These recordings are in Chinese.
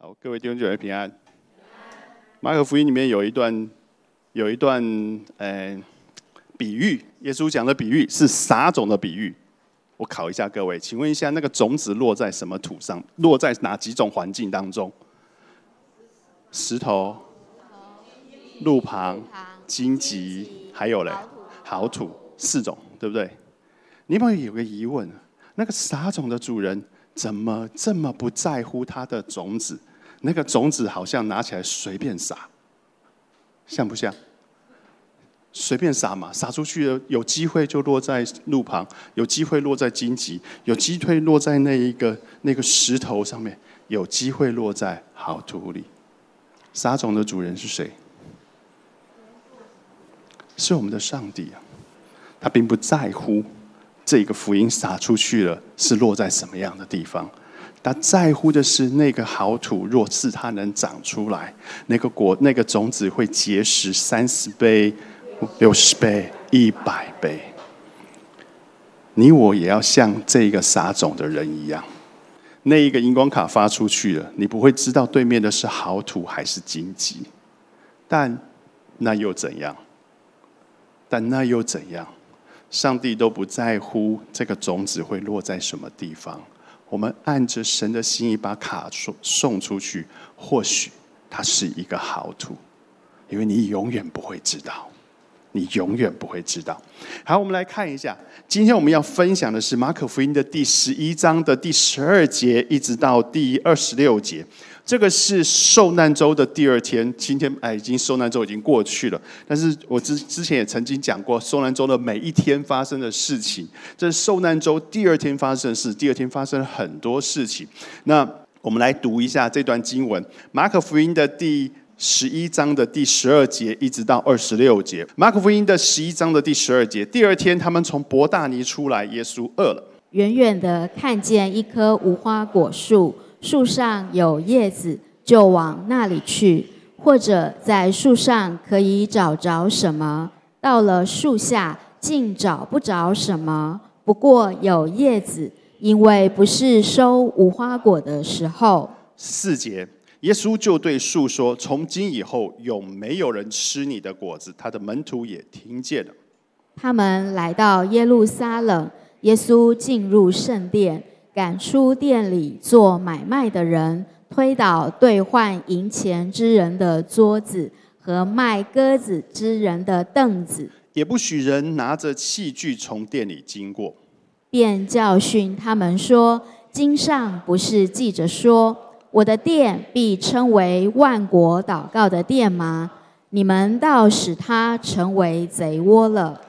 好，各位弟兄姐妹平安。马可福音里面有一段，有一段，呃，比喻。耶稣讲的比喻是撒种的比喻。我考一下各位，请问一下，那个种子落在什么土上？落在哪几种环境当中？石头、路旁、荆棘，还有嘞，好土，四种，对不对？你有没有有个疑问？那个撒种的主人怎么这么不在乎他的种子？那个种子好像拿起来随便撒，像不像？随便撒嘛，撒出去了有机会就落在路旁，有机会落在荆棘，有机会落在那一个那个石头上面，有机会落在好土里。撒种的主人是谁？是我们的上帝啊！他并不在乎这个福音撒出去了是落在什么样的地方。他在乎的是那个好土，若是它能长出来，那个果、那个种子会结实三十倍、六十倍、一百倍。你我也要像这个撒种的人一样，那一个荧光卡发出去了，你不会知道对面的是好土还是荆棘，但那又怎样？但那又怎样？上帝都不在乎这个种子会落在什么地方。我们按着神的心意把卡送送出去，或许它是一个好土，因为你永远不会知道，你永远不会知道。好，我们来看一下，今天我们要分享的是马可福音的第十一章的第十二节，一直到第二十六节。这个是受难周的第二天，今天哎，已经受难周已经过去了。但是我之之前也曾经讲过，受难周的每一天发生的事情，这是受难周第二天发生的事。第二天发生了很多事情。那我们来读一下这段经文：马可福音的第十一章的第十二节，一直到二十六节。马可福音的十一章的第十二节，第二天他们从伯大尼出来，耶稣饿了，远远的看见一棵无花果树。树上有叶子，就往那里去；或者在树上可以找着什么，到了树下竟找不着什么。不过有叶子，因为不是收无花果的时候。四节，耶稣就对树说：“从今以后，有没有人吃你的果子。”他的门徒也听见了。他们来到耶路撒冷，耶稣进入圣殿。赶出店里做买卖的人，推倒兑换银钱之人的桌子和卖鸽子之人的凳子，也不许人拿着器具从店里经过，便教训他们说：“经上不是记着说，我的店必称为万国祷告的店吗？你们倒使它成为贼窝了。”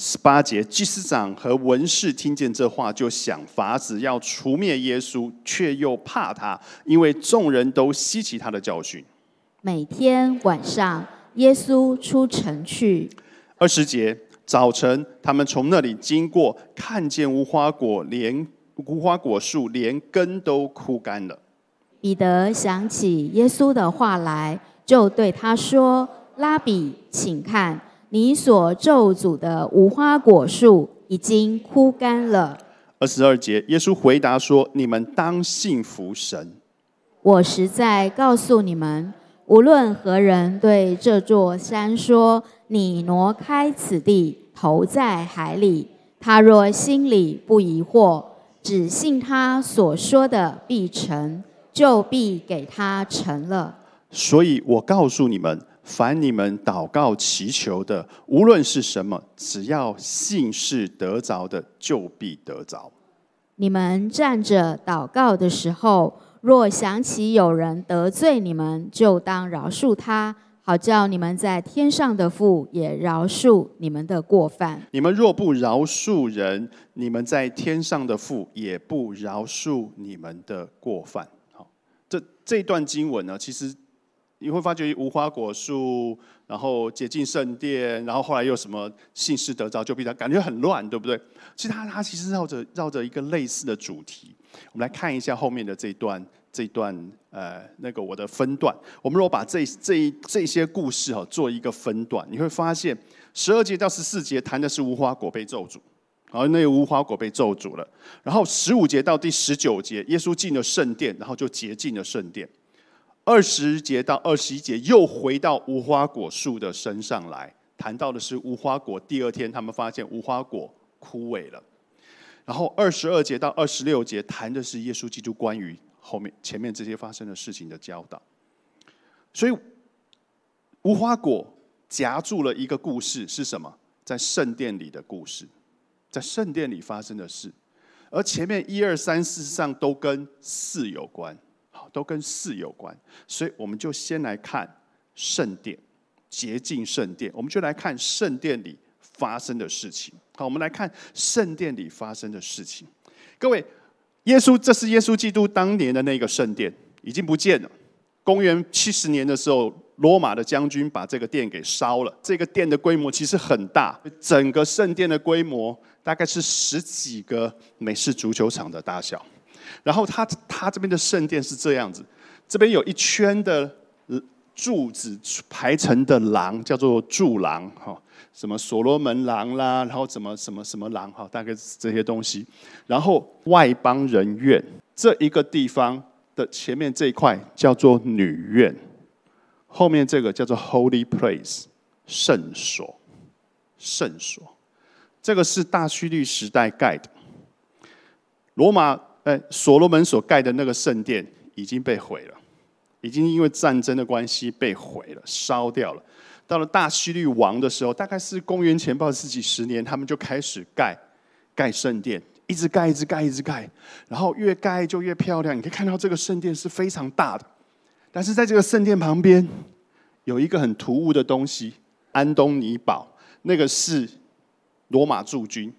十八节，祭司长和文士听见这话，就想法子要除灭耶稣，却又怕他，因为众人都稀奇他的教训。每天晚上，耶稣出城去。二十节，早晨，他们从那里经过，看见无花果连无花果树连根都枯干了。彼得想起耶稣的话来，就对他说：“拉比，请看。”你所咒诅的无花果树已经枯干了。二十二节，耶稣回答说：“你们当信服神。我实在告诉你们，无论何人对这座山说：‘你挪开此地，投在海里’，他若心里不疑惑，只信他所说的必成，就必给他成了。所以我告诉你们。”凡你们祷告祈求的，无论是什么，只要信是得着的，就必得着。你们站着祷告的时候，若想起有人得罪你们，就当饶恕他，好叫你们在天上的父也饶恕你们的过犯。你们若不饶恕人，你们在天上的父也不饶恕你们的过犯。好，这这段经文呢，其实。你会发觉无花果树，然后洁净圣殿，然后后来又什么信士得着就比较感觉很乱，对不对？其实它它其实绕着绕着一个类似的主题。我们来看一下后面的这段这段呃那个我的分段。我们如果把这这这些故事哈做一个分段，你会发现十二节到十四节谈的是无花果被咒诅，然后那个无花果被咒诅了。然后十五节到第十九节，耶稣进了圣殿，然后就洁净了圣殿。二十节到二十一节又回到无花果树的身上来，谈到的是无花果。第二天，他们发现无花果枯萎了。然后二十二节到二十六节谈的是耶稣基督关于后面前面这些发生的事情的教导。所以无花果夹住了一个故事是什么？在圣殿里的故事，在圣殿里发生的事。而前面一二三四上都跟四有关。都跟事有关，所以我们就先来看圣殿，洁净圣殿。我们就来看圣殿里发生的事情。好，我们来看圣殿里发生的事情。各位，耶稣，这是耶稣基督当年的那个圣殿，已经不见了。公元七十年的时候，罗马的将军把这个殿给烧了。这个殿的规模其实很大，整个圣殿的规模大概是十几个美式足球场的大小。然后他他这边的圣殿是这样子，这边有一圈的柱子排成的廊，叫做柱廊哈，什么所罗门廊啦，然后什么什么什么廊哈，大概是这些东西。然后外邦人院这一个地方的前面这一块叫做女院，后面这个叫做 Holy Place 圣所，圣所，这个是大虚律时代盖的，罗马。所罗门所盖的那个圣殿已经被毁了，已经因为战争的关系被毁了，烧掉了。到了大希律王的时候，大概是公元前八世纪十年，他们就开始盖盖圣殿，一直盖，一直盖，一直盖，然后越盖就越漂亮。你可以看到这个圣殿是非常大的，但是在这个圣殿旁边有一个很突兀的东西——安东尼堡，那个是罗马驻军。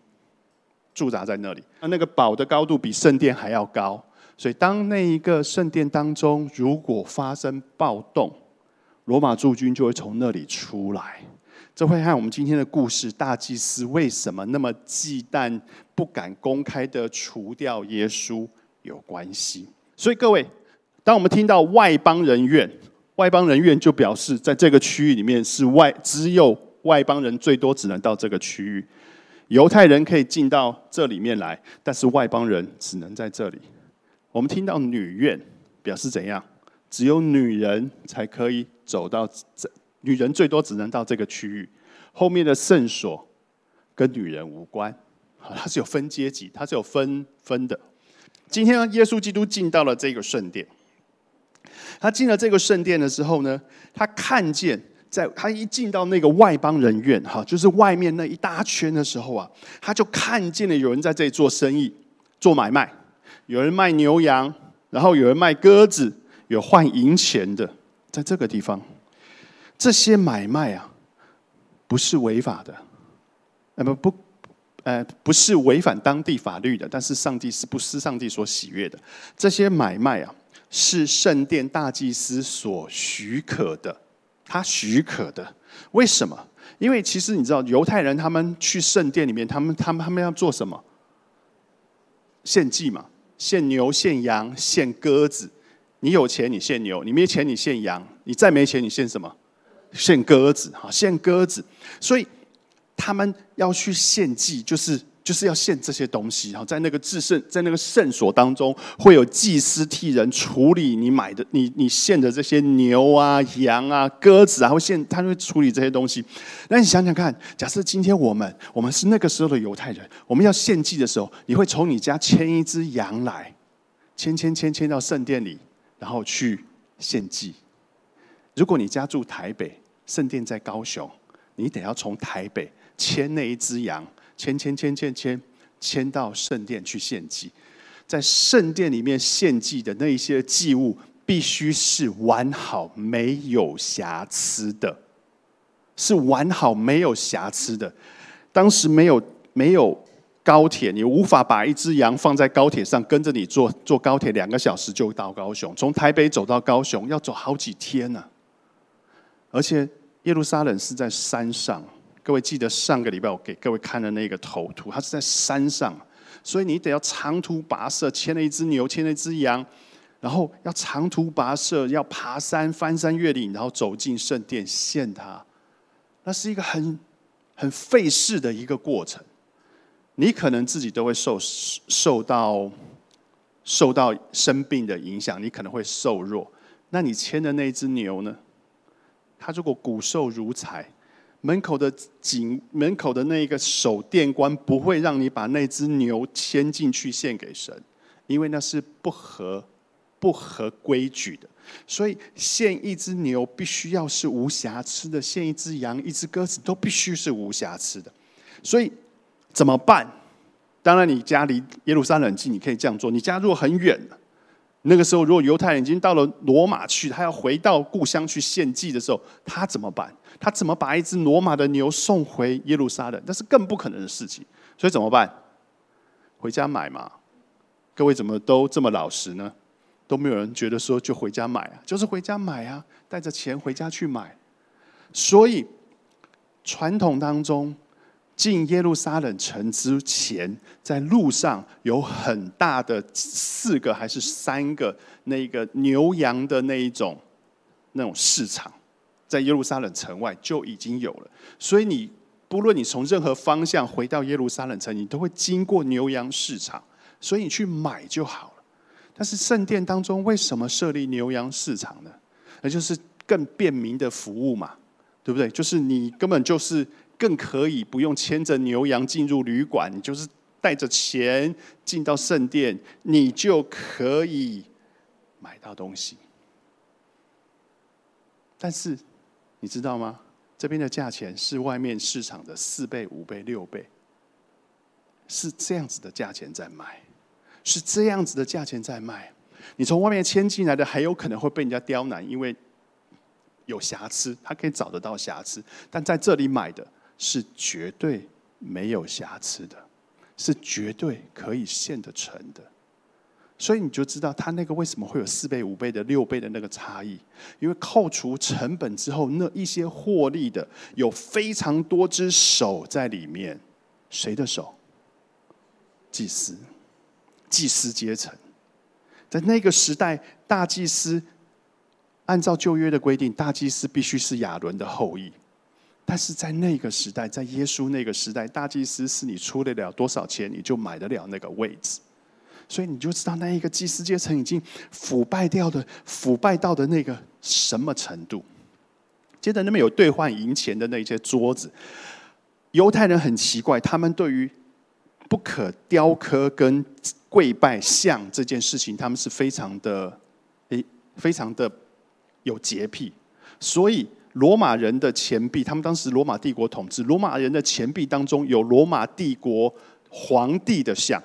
驻扎在那里，那那个堡的高度比圣殿还要高，所以当那一个圣殿当中如果发生暴动，罗马驻军就会从那里出来。这会和我们今天的故事，大祭司为什么那么忌惮、不敢公开的除掉耶稣有关系。所以各位，当我们听到外邦人院，外邦人院就表示在这个区域里面是外，只有外邦人最多只能到这个区域。犹太人可以进到这里面来，但是外邦人只能在这里。我们听到女院，表示怎样？只有女人才可以走到这，女人最多只能到这个区域。后面的圣所跟女人无关，它是有分阶级，它是有分分的。今天耶稣基督进到了这个圣殿，他进了这个圣殿的时候呢，他看见。在他一进到那个外邦人院，哈，就是外面那一大圈的时候啊，他就看见了有人在这里做生意、做买卖，有人卖牛羊，然后有人卖鸽子，有换银钱的，在这个地方，这些买卖啊，不是违法的，那么不，呃，不是违反当地法律的，但是上帝是不是上帝所喜悦的？这些买卖啊，是圣殿大祭司所许可的。他许可的，为什么？因为其实你知道，犹太人他们去圣殿里面，他们他们他们要做什么？献祭嘛，献牛、献羊、献鸽子。你有钱你献牛，你没钱你献羊，你再没钱你献什么？献鸽子哈，献鸽子。所以他们要去献祭，就是。就是要献这些东西，然后在那个至圣，在那个圣所当中，会有祭司替人处理你买的、你你献的这些牛啊、羊啊、鸽子啊，会献，他会处理这些东西。那你想想看，假设今天我们，我们是那个时候的犹太人，我们要献祭的时候，你会从你家牵一只羊来，牵牵牵牵到圣殿里，然后去献祭。如果你家住台北，圣殿在高雄，你得要从台北牵那一只羊。牵牵牵牵牵，牵到圣殿去献祭，在圣殿里面献祭的那一些祭物，必须是完好没有瑕疵的，是完好没有瑕疵的。当时没有没有高铁，你无法把一只羊放在高铁上，跟着你坐坐高铁两个小时就到高雄。从台北走到高雄要走好几天呢，而且耶路撒冷是在山上。各位记得上个礼拜我给各位看的那个头图，它是在山上，所以你得要长途跋涉，牵了一只牛，牵了一只羊，然后要长途跋涉，要爬山、翻山越岭，然后走进圣殿献它。那是一个很很费事的一个过程，你可能自己都会受受到受到生病的影响，你可能会瘦弱，那你牵的那只牛呢？它如果骨瘦如柴，门口的警门口的那个守店官不会让你把那只牛牵进去献给神，因为那是不合不合规矩的。所以献一只牛必须要是无瑕疵的，献一只羊、一只鸽子都必须是无瑕疵的。所以怎么办？当然，你家离耶路撒冷近，你可以这样做。你家如果很远那个时候如果犹太人已经到了罗马去，他要回到故乡去献祭的时候，他怎么办？他怎么把一只罗马的牛送回耶路撒冷？那是更不可能的事情。所以怎么办？回家买嘛。各位怎么都这么老实呢？都没有人觉得说就回家买啊，就是回家买啊，带着钱回家去买。所以传统当中。进耶路撒冷城之前，在路上有很大的四个还是三个那个牛羊的那一种那种市场，在耶路撒冷城外就已经有了。所以你不论你从任何方向回到耶路撒冷城，你都会经过牛羊市场，所以你去买就好了。但是圣殿当中为什么设立牛羊市场呢？那就是更便民的服务嘛，对不对？就是你根本就是。更可以不用牵着牛羊进入旅馆，你就是带着钱进到圣殿，你就可以买到东西。但是你知道吗？这边的价钱是外面市场的四倍、五倍、六倍，是这样子的价钱在卖，是这样子的价钱在卖。你从外面牵进来的，还有可能会被人家刁难，因为有瑕疵，他可以找得到瑕疵。但在这里买的。是绝对没有瑕疵的，是绝对可以现得成的，所以你就知道他那个为什么会有四倍、五倍的、六倍的那个差异，因为扣除成本之后，那一些获利的有非常多只手在里面，谁的手？祭司，祭司阶层，在那个时代，大祭司按照旧约的规定，大祭司必须是亚伦的后裔。但是在那个时代，在耶稣那个时代，大祭司是你出得了多少钱，你就买得了那个位置，所以你就知道那一个祭司阶层已经腐败掉的，腐败到的那个什么程度。接着那边有兑换银钱的那些桌子，犹太人很奇怪，他们对于不可雕刻跟跪拜像这件事情，他们是非常的诶，非常的有洁癖，所以。罗马人的钱币，他们当时罗马帝国统治，罗马人的钱币当中有罗马帝国皇帝的像，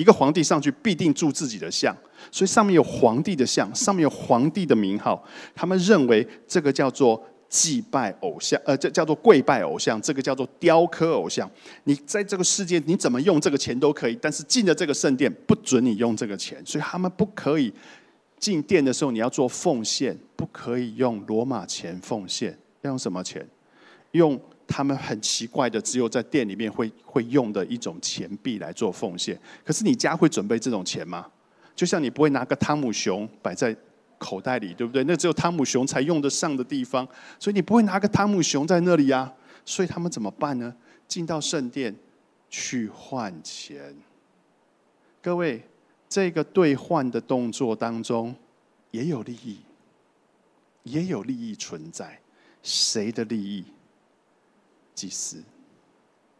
一个皇帝上去必定铸自己的像，所以上面有皇帝的像，上面有皇帝的名号。他们认为这个叫做祭拜偶像，呃，这叫做跪拜偶像，这个叫做雕刻偶像。你在这个世界你怎么用这个钱都可以，但是进了这个圣殿不准你用这个钱，所以他们不可以。进殿的时候，你要做奉献，不可以用罗马钱奉献，要用什么钱？用他们很奇怪的，只有在店里面会会用的一种钱币来做奉献。可是你家会准备这种钱吗？就像你不会拿个汤姆熊摆在口袋里，对不对？那只有汤姆熊才用得上的地方，所以你不会拿个汤姆熊在那里呀。所以他们怎么办呢？进到圣殿去换钱，各位。这个兑换的动作当中，也有利益，也有利益存在。谁的利益？祭司，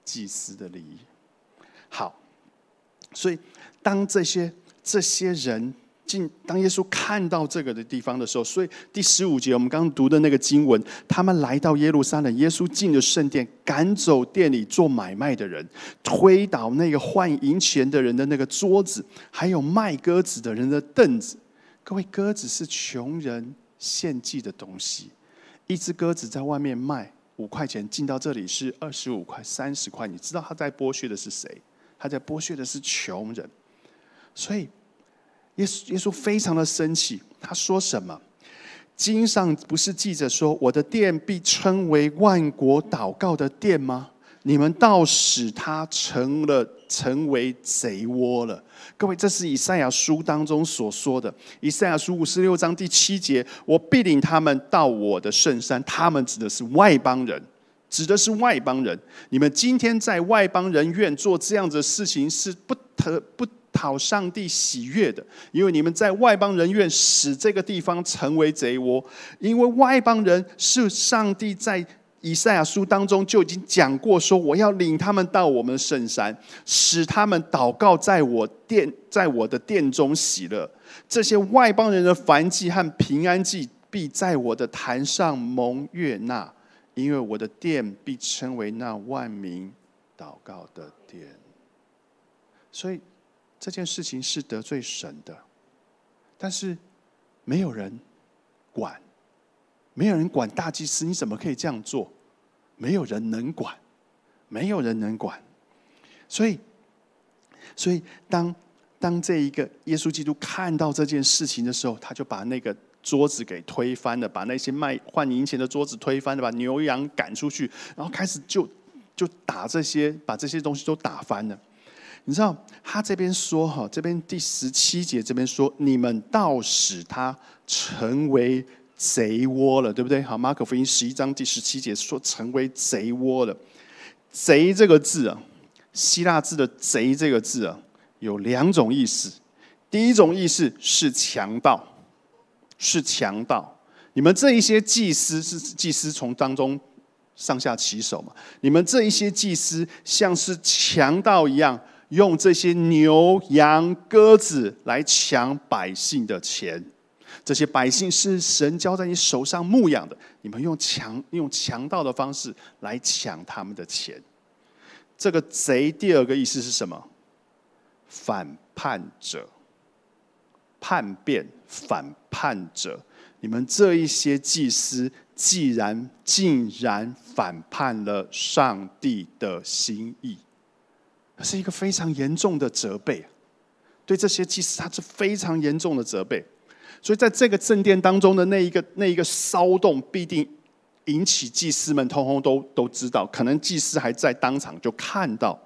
祭司的利益。好，所以当这些这些人。进当耶稣看到这个的地方的时候，所以第十五节我们刚刚读的那个经文，他们来到耶路撒冷，耶稣进了圣殿，赶走店里做买卖的人，推倒那个换银钱的人的那个桌子，还有卖鸽子的人的凳子。各位，鸽子是穷人献祭的东西，一只鸽子在外面卖五块钱，进到这里是二十五块、三十块。你知道他在剥削的是谁？他在剥削的是穷人，所以。耶稣耶稣非常的生气，他说什么？经上不是记着说：“我的殿被称为万国祷告的殿吗？”你们倒使他成了成为贼窝了。各位，这是以赛亚书当中所说的。以赛亚书五十六章第七节：“我必领他们到我的圣山。”他们指的是外邦人，指的是外邦人。你们今天在外邦人院做这样子的事情，是不得不。讨上帝喜悦的，因为你们在外邦人院使这个地方成为贼窝，因为外邦人是上帝在以赛亚书当中就已经讲过，说我要领他们到我们圣山，使他们祷告在我殿，在我的殿中喜乐。这些外邦人的燔祭和平安祭必在我的坛上蒙悦纳，因为我的殿必称为那万民祷告的殿。所以。这件事情是得罪神的，但是没有人管，没有人管大祭司，你怎么可以这样做？没有人能管，没有人能管。所以，所以当当这一个耶稣基督看到这件事情的时候，他就把那个桌子给推翻了，把那些卖换银钱的桌子推翻了，把牛羊赶出去，然后开始就就打这些，把这些东西都打翻了。你知道他这边说哈，这边第十七节这边说，你们倒使他成为贼窝了，对不对？好，马可福音十一章第十七节说成为贼窝了。贼这个字啊，希腊字的贼这个字啊，有两种意思。第一种意思是强盗，是强盗。你们这一些祭司是祭司从当中上下其手嘛？你们这一些祭司像是强盗一样。用这些牛羊鸽子来抢百姓的钱，这些百姓是神交在你手上牧养的，你们用强用强盗的方式来抢他们的钱。这个贼第二个意思是什么？反叛者、叛变、反叛者。你们这一些祭司，既然竟然反叛了上帝的心意。是一个非常严重的责备，对这些祭司，他是非常严重的责备。所以在这个正殿当中的那一个那一个骚动，必定引起祭司们通通都都知道。可能祭司还在当场就看到。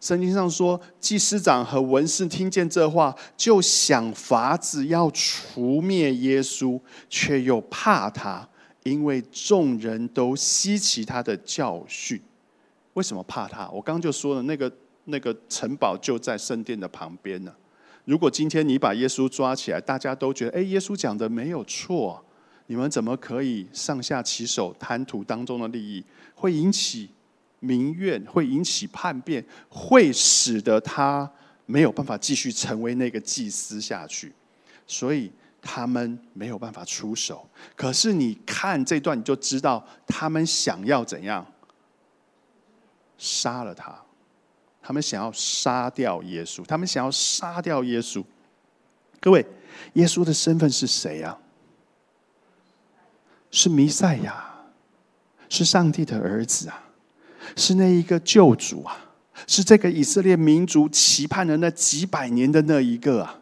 圣经上说，祭司长和文士听见这话，就想法子要除灭耶稣，却又怕他，因为众人都稀奇他的教训。为什么怕他？我刚刚就说了那个。那个城堡就在圣殿的旁边呢。如果今天你把耶稣抓起来，大家都觉得，哎，耶稣讲的没有错，你们怎么可以上下其手贪图当中的利益？会引起民怨，会引起叛变，会使得他没有办法继续成为那个祭司下去，所以他们没有办法出手。可是你看这段，你就知道他们想要怎样杀了他。他们想要杀掉耶稣，他们想要杀掉耶稣。各位，耶稣的身份是谁啊？是弥赛亚，是上帝的儿子啊，是那一个救主啊，是这个以色列民族期盼了那几百年的那一个啊。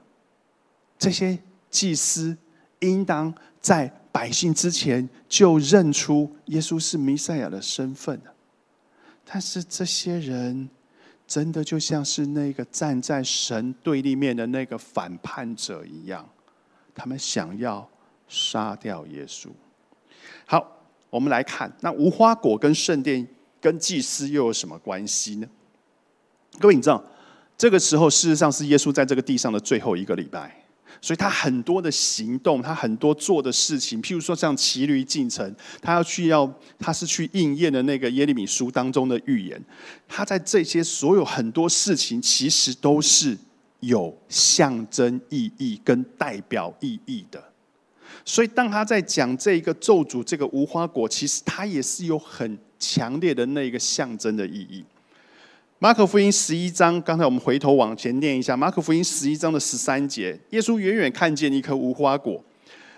这些祭司应当在百姓之前就认出耶稣是弥赛亚的身份但是这些人。真的就像是那个站在神对立面的那个反叛者一样，他们想要杀掉耶稣。好，我们来看那无花果跟圣殿跟祭司又有什么关系呢？各位，你知道，这个时候事实上是耶稣在这个地上的最后一个礼拜。所以他很多的行动，他很多做的事情，譬如说像骑驴进城，他要去要，他是去应验的那个耶利米书当中的预言。他在这些所有很多事情，其实都是有象征意义跟代表意义的。所以当他在讲这一个咒诅这个无花果，其实他也是有很强烈的那个象征的意义。马可福音十一章，刚才我们回头往前念一下。马可福音十一章的十三节，耶稣远远看见一棵无花果，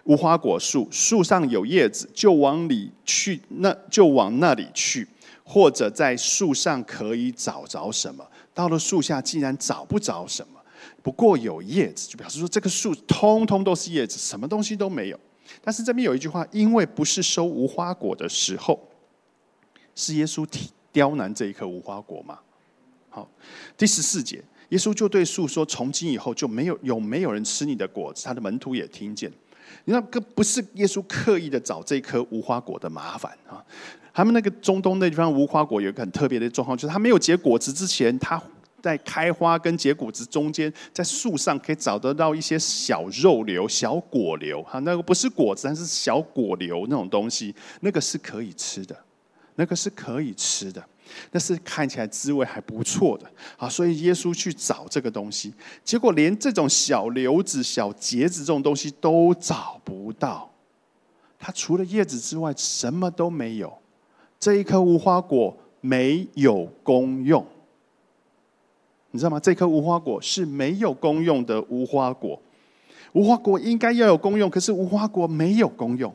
无花果树，树上有叶子，就往里去，那就往那里去，或者在树上可以找着什么。到了树下，竟然找不着什么，不过有叶子，就表示说这棵树通通都是叶子，什么东西都没有。但是这边有一句话，因为不是收无花果的时候，是耶稣刁难这一棵无花果吗？好，第十四节，耶稣就对树说：“从今以后就没有有没有人吃你的果子。”他的门徒也听见。你知道，这不是耶稣刻意的找这颗无花果的麻烦啊。他们那个中东那地方无花果有一个很特别的状况，就是它没有结果子之前，它在开花跟结果子中间，在树上可以找得到一些小肉瘤、小果瘤，哈，那个不是果子，但是小果瘤那种东西，那个是可以吃的，那个是可以吃的，那是看起来滋味还不错的，啊，所以耶稣去找这个东西，结果连这种小瘤子、小结子这种东西都找不到，它除了叶子之外什么都没有，这一颗无花果没有功用。你知道吗？这颗无花果是没有功用的无花果。无花果应该要有功用，可是无花果没有功用。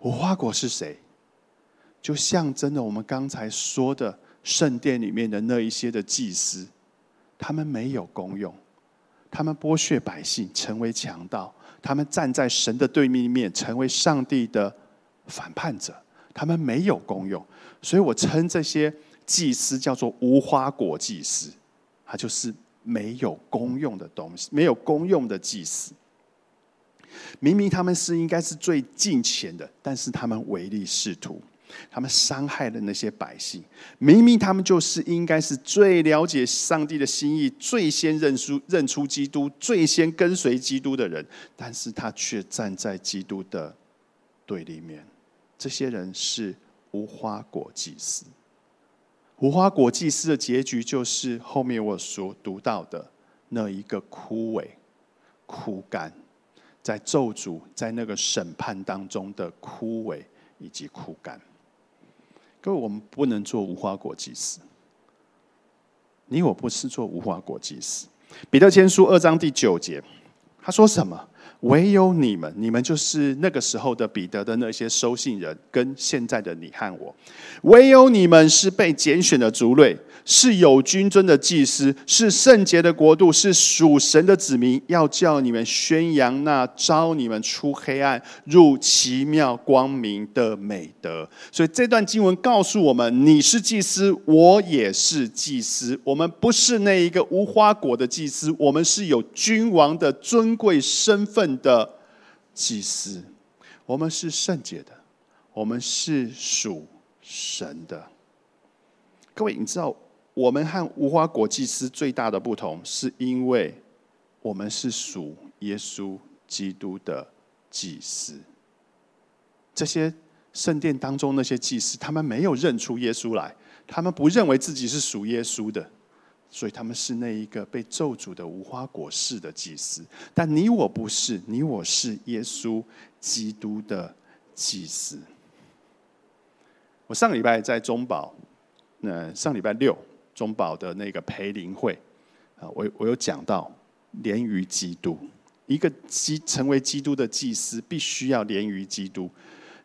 无花果是谁？就象征了我们刚才说的圣殿里面的那一些的祭司，他们没有功用，他们剥削百姓，成为强盗，他们站在神的对立面，成为上帝的反叛者，他们没有功用。所以我称这些祭司叫做无花果祭司。他就是没有功用的东西，没有功用的祭司。明明他们是应该是最近前的，但是他们唯利是图，他们伤害了那些百姓。明明他们就是应该是最了解上帝的心意、最先认出认出基督、最先跟随基督的人，但是他却站在基督的对立面。这些人是无花果祭司。无花果祭司的结局，就是后面我所读到的那一个枯萎、枯干，在咒诅、在那个审判当中的枯萎以及枯干。各位，我们不能做无花果祭司。你我不是做无花果祭司。彼得前书二章第九节，他说什么？唯有你们，你们就是那个时候的彼得的那些收信人，跟现在的你和我，唯有你们是被拣选的族类。是有君尊的祭司，是圣洁的国度，是属神的子民，要叫你们宣扬那招你们出黑暗入奇妙光明的美德。所以这段经文告诉我们：你是祭司，我也是祭司。我们不是那一个无花果的祭司，我们是有君王的尊贵身份的祭司。我们是圣洁的，我们是属神的。各位，你知道？我们和无花果祭司最大的不同，是因为我们是属耶稣基督的祭司。这些圣殿当中那些祭司，他们没有认出耶稣来，他们不认为自己是属耶稣的，所以他们是那一个被咒诅的无花果式的祭司。但你我不是，你我是耶稣基督的祭司。我上个礼拜在中保，那上礼拜六。中保的那个培灵会啊，我我有讲到连于基督，一个基成为基督的祭司，必须要连于基督。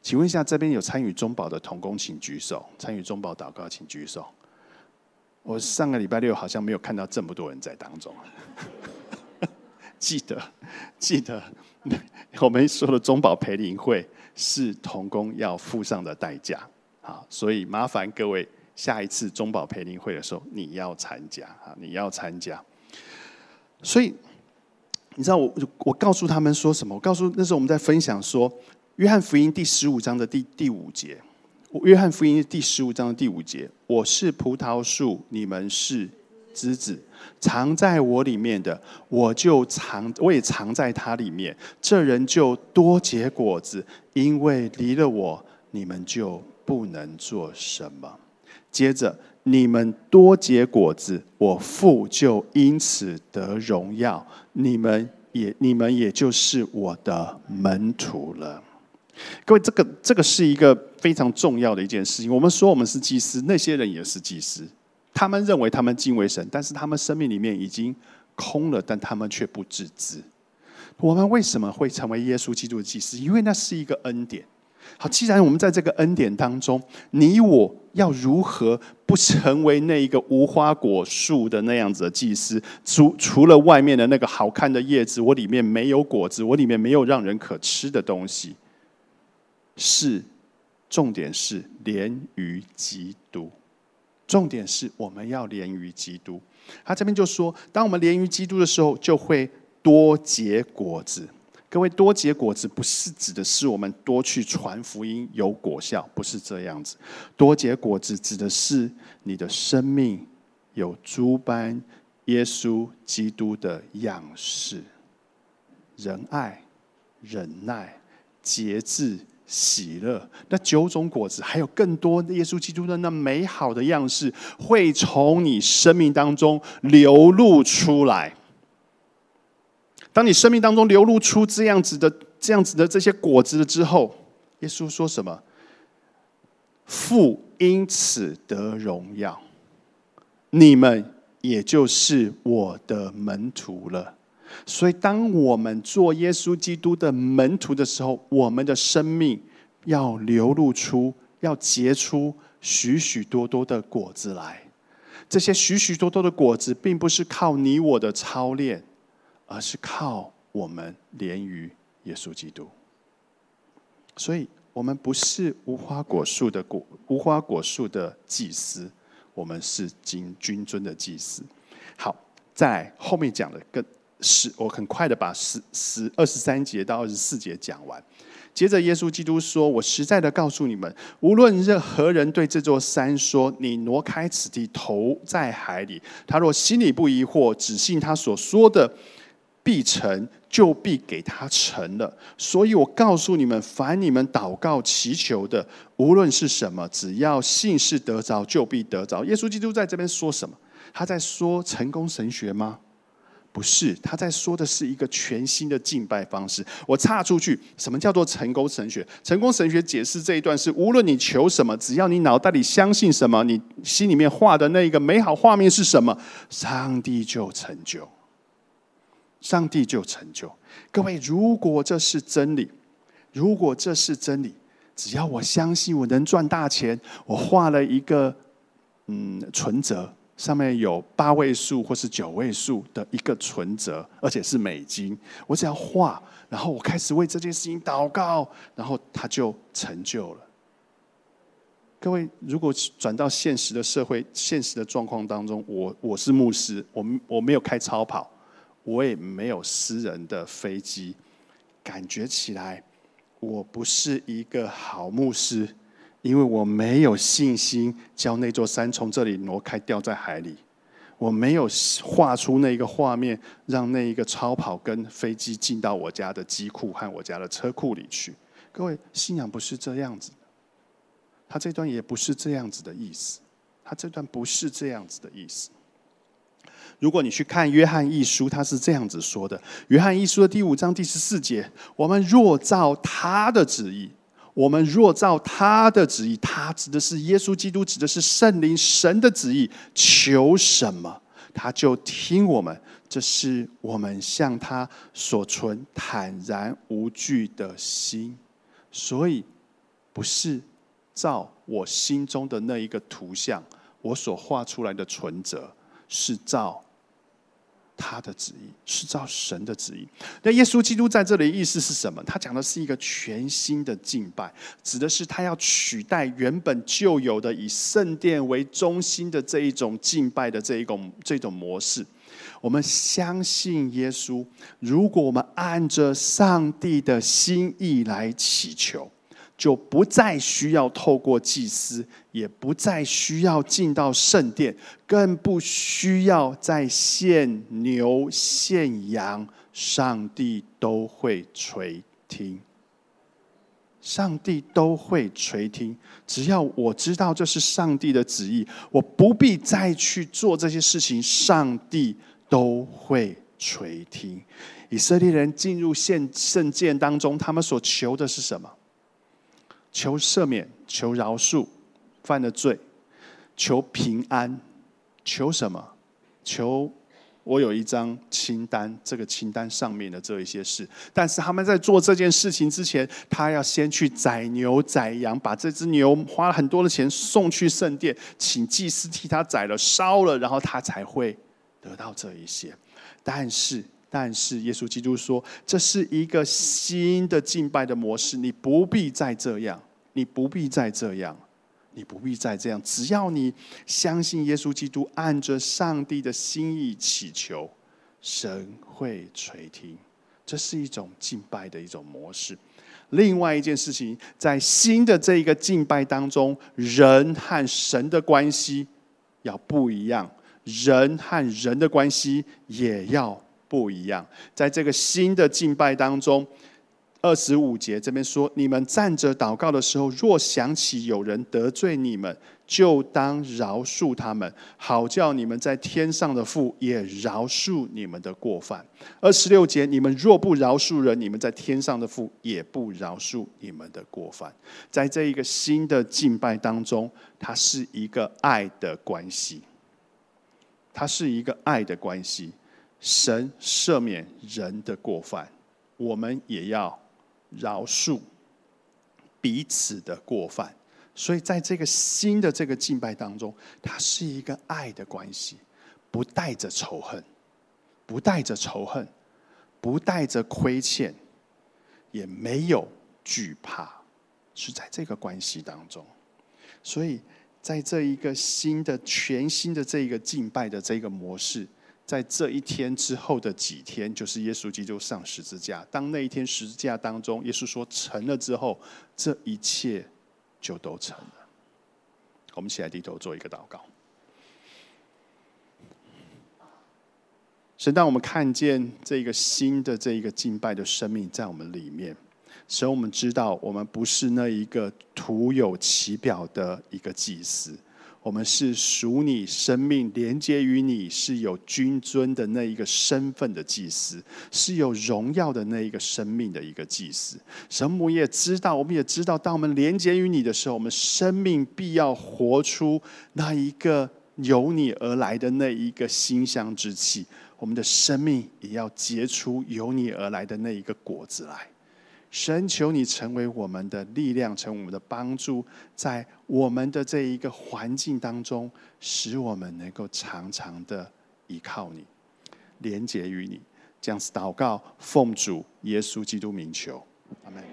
请问一下，这边有参与中保的同工，请举手；参与中保祷告，请举手。我上个礼拜六好像没有看到这么多人在当中。记得记得，我们说的中保培灵会是同工要付上的代价啊，所以麻烦各位。下一次中保培灵会的时候，你要参加啊！你要参加。所以，你知道我我告诉他们说什么？我告诉那时候我们在分享说，《约翰福音》第十五章的第第五节，《约翰福音》第十五章的第五节，我是葡萄树，你们是枝子，藏在我里面的，我就藏，我也藏在它里面。这人就多结果子，因为离了我，你们就不能做什么。接着，你们多结果子，我父就因此得荣耀。你们也，你们也就是我的门徒了。各位，这个这个是一个非常重要的一件事情。我们说我们是祭司，那些人也是祭司。他们认为他们敬畏神，但是他们生命里面已经空了，但他们却不自知。我们为什么会成为耶稣基督的祭司？因为那是一个恩典。好，既然我们在这个恩典当中，你我要如何不成为那一个无花果树的那样子的祭司？除除了外面的那个好看的叶子，我里面没有果子，我里面没有让人可吃的东西。是，重点是连于基督。重点是我们要连于基督。他这边就说，当我们连于基督的时候，就会多结果子。各位多结果子，不是指的是我们多去传福音有果效，不是这样子。多结果子指的是你的生命有诸般耶稣基督的样式：仁爱、忍耐、节制、喜乐。那九种果子，还有更多耶稣基督的那美好的样式，会从你生命当中流露出来。当你生命当中流露出这样子的、这样子的这些果子了之后，耶稣说什么？父因此得荣耀，你们也就是我的门徒了。所以，当我们做耶稣基督的门徒的时候，我们的生命要流露出、要结出许许多多的果子来。这些许许多多的果子，并不是靠你我的操练。而是靠我们连于耶稣基督，所以我们不是无花果树的果无花果树的祭司，我们是君君尊的祭司。好，在后面讲的更十，我很快的把十十二十三节到二十四节讲完。接着，耶稣基督说：“我实在的告诉你们，无论任何人对这座山说‘你挪开此地，投在海里’，他若心里不疑惑，只信他所说的。”必成就必给他成了，所以我告诉你们，凡你们祷告祈求的，无论是什么，只要信是得着，就必得着。耶稣基督在这边说什么？他在说成功神学吗？不是，他在说的是一个全新的敬拜方式。我岔出去，什么叫做成功神学？成功神学解释这一段是：无论你求什么，只要你脑袋里相信什么，你心里面画的那一个美好画面是什么，上帝就成就。上帝就成就。各位，如果这是真理，如果这是真理，只要我相信我能赚大钱，我画了一个嗯存折，上面有八位数或是九位数的一个存折，而且是美金，我只要画，然后我开始为这件事情祷告，然后它就成就了。各位，如果转到现实的社会、现实的状况当中，我我是牧师，我我没有开超跑。我也没有私人的飞机，感觉起来我不是一个好牧师，因为我没有信心将那座山从这里挪开，掉在海里。我没有画出那一个画面，让那一个超跑跟飞机进到我家的机库和我家的车库里去。各位，信仰不是这样子的，他这段也不是这样子的意思，他这段不是这样子的意思。如果你去看约翰一书，他是这样子说的：约翰一书的第五章第十四节，我们若照他的旨意，我们若照他的旨意，他指的是耶稣基督，指的是圣灵神的旨意，求什么他就听我们。这是我们向他所存坦然无惧的心，所以不是照我心中的那一个图像，我所画出来的存折，是照。他的旨意是照神的旨意。那耶稣基督在这里意思是什么？他讲的是一个全新的敬拜，指的是他要取代原本就有的以圣殿为中心的这一种敬拜的这一种这种模式。我们相信耶稣，如果我们按着上帝的心意来祈求。就不再需要透过祭司，也不再需要进到圣殿，更不需要再献牛献羊，上帝都会垂听。上帝都会垂听，只要我知道这是上帝的旨意，我不必再去做这些事情，上帝都会垂听。以色列人进入献圣殿当中，他们所求的是什么？求赦免，求饶恕，犯了罪，求平安，求什么？求我有一张清单，这个清单上面的这一些事。但是他们在做这件事情之前，他要先去宰牛宰羊，把这只牛花了很多的钱送去圣殿，请祭司替他宰了烧了，然后他才会得到这一些。但是。但是耶稣基督说，这是一个新的敬拜的模式，你不必再这样，你不必再这样，你不必再这样。只要你相信耶稣基督，按着上帝的心意祈求，神会垂听。这是一种敬拜的一种模式。另外一件事情，在新的这一个敬拜当中，人和神的关系要不一样。人和人的关系也要不一样。在这个新的敬拜当中。二十五节这边说：“你们站着祷告的时候，若想起有人得罪你们，就当饶恕他们，好叫你们在天上的父也饶恕你们的过犯。”二十六节：“你们若不饶恕人，你们在天上的父也不饶恕你们的过犯。”在这一个新的敬拜当中，它是一个爱的关系，它是一个爱的关系。神赦免人的过犯，我们也要。饶恕彼此的过犯，所以在这个新的这个敬拜当中，它是一个爱的关系，不带着仇恨，不带着仇恨，不带着亏欠，也没有惧怕，是在这个关系当中。所以在这一个新的、全新的这一个敬拜的这个模式。在这一天之后的几天，就是耶稣基督上十字架。当那一天十字架当中，耶稣说成了之后，这一切就都成了。我们起来低头做一个祷告。神，当我们看见这个新的这一个敬拜的生命在我们里面，使我们知道我们不是那一个徒有其表的一个祭司。我们是属你生命，连接于你是有君尊的那一个身份的祭司，是有荣耀的那一个生命的一个祭司。神母也知道，我们也知道，当我们连接于你的时候，我们生命必要活出那一个由你而来的那一个馨香之气。我们的生命也要结出由你而来的那一个果子来。神求你成为我们的力量，成为我们的帮助，在我们的这一个环境当中，使我们能够常常的依靠你，连结于你。这样子祷告，奉主耶稣基督名求，阿门。